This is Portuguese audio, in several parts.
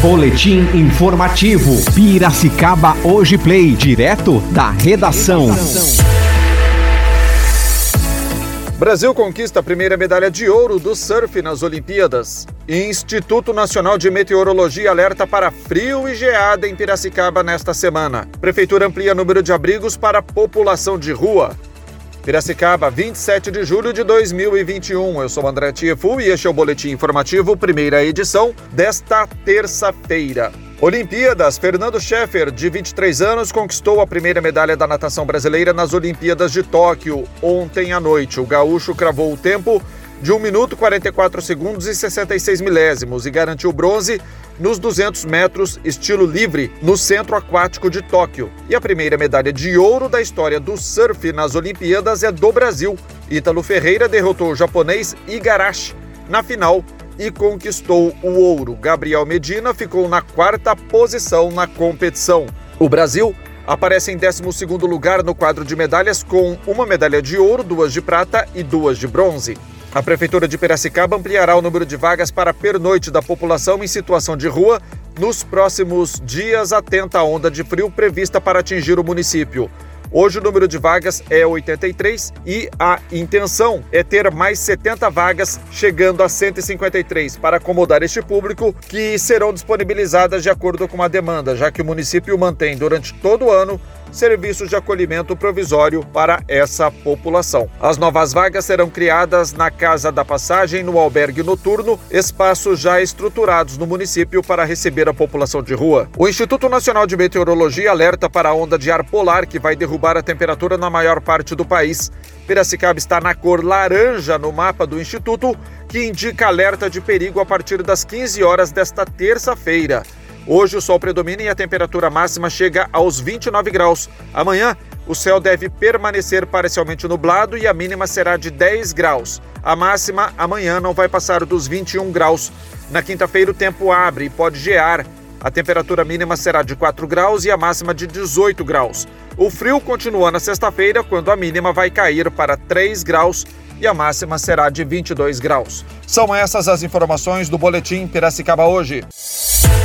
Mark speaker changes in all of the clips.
Speaker 1: Boletim informativo. Piracicaba Hoje Play, direto da redação.
Speaker 2: Brasil conquista a primeira medalha de ouro do surf nas Olimpíadas. Instituto Nacional de Meteorologia alerta para frio e geada em Piracicaba nesta semana. Prefeitura amplia número de abrigos para população de rua. Piracicaba, 27 de julho de 2021. Eu sou André Tiefu e este é o Boletim Informativo, primeira edição desta terça-feira. Olimpíadas, Fernando Scheffer, de 23 anos, conquistou a primeira medalha da natação brasileira nas Olimpíadas de Tóquio ontem à noite. O gaúcho cravou o tempo de 1 minuto 44 segundos e 66 milésimos e garantiu bronze nos 200 metros estilo livre no Centro Aquático de Tóquio. E a primeira medalha de ouro da história do surf nas Olimpíadas é do Brasil. Ítalo Ferreira derrotou o japonês Igarashi na final e conquistou o ouro. Gabriel Medina ficou na quarta posição na competição. O Brasil aparece em 12 lugar no quadro de medalhas com uma medalha de ouro, duas de prata e duas de bronze. A Prefeitura de Piracicaba ampliará o número de vagas para pernoite da população em situação de rua nos próximos dias, atenta à onda de frio prevista para atingir o município. Hoje o número de vagas é 83 e a intenção é ter mais 70 vagas, chegando a 153 para acomodar este público, que serão disponibilizadas de acordo com a demanda, já que o município mantém durante todo o ano serviços de acolhimento provisório para essa população. As novas vagas serão criadas na Casa da Passagem, no albergue noturno, espaços já estruturados no município para receber a população de rua. O Instituto Nacional de Meteorologia alerta para a onda de ar polar que vai derrubar a temperatura na maior parte do país. Piracicaba está na cor laranja no mapa do Instituto, que indica alerta de perigo a partir das 15 horas desta terça-feira. Hoje o sol predomina e a temperatura máxima chega aos 29 graus. Amanhã o céu deve permanecer parcialmente nublado e a mínima será de 10 graus. A máxima amanhã não vai passar dos 21 graus. Na quinta-feira o tempo abre e pode gear. A temperatura mínima será de 4 graus e a máxima de 18 graus. O frio continua na sexta-feira, quando a mínima vai cair para 3 graus e a máxima será de 22 graus. São essas as informações do Boletim Piracicaba hoje.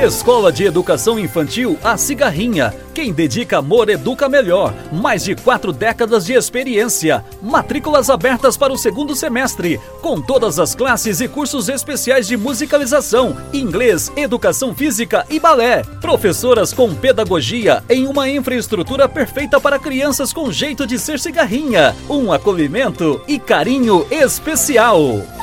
Speaker 3: Escola de Educação Infantil A Cigarrinha. Quem dedica amor educa melhor. Mais de quatro décadas de experiência. Matrículas abertas para o segundo semestre, com todas as classes e cursos especiais de musicalização, inglês, educação física e balé. Professoras com pedagogia em uma infraestrutura perfeita para crianças com jeito de ser cigarrinha. Um acolhimento e carinho especial.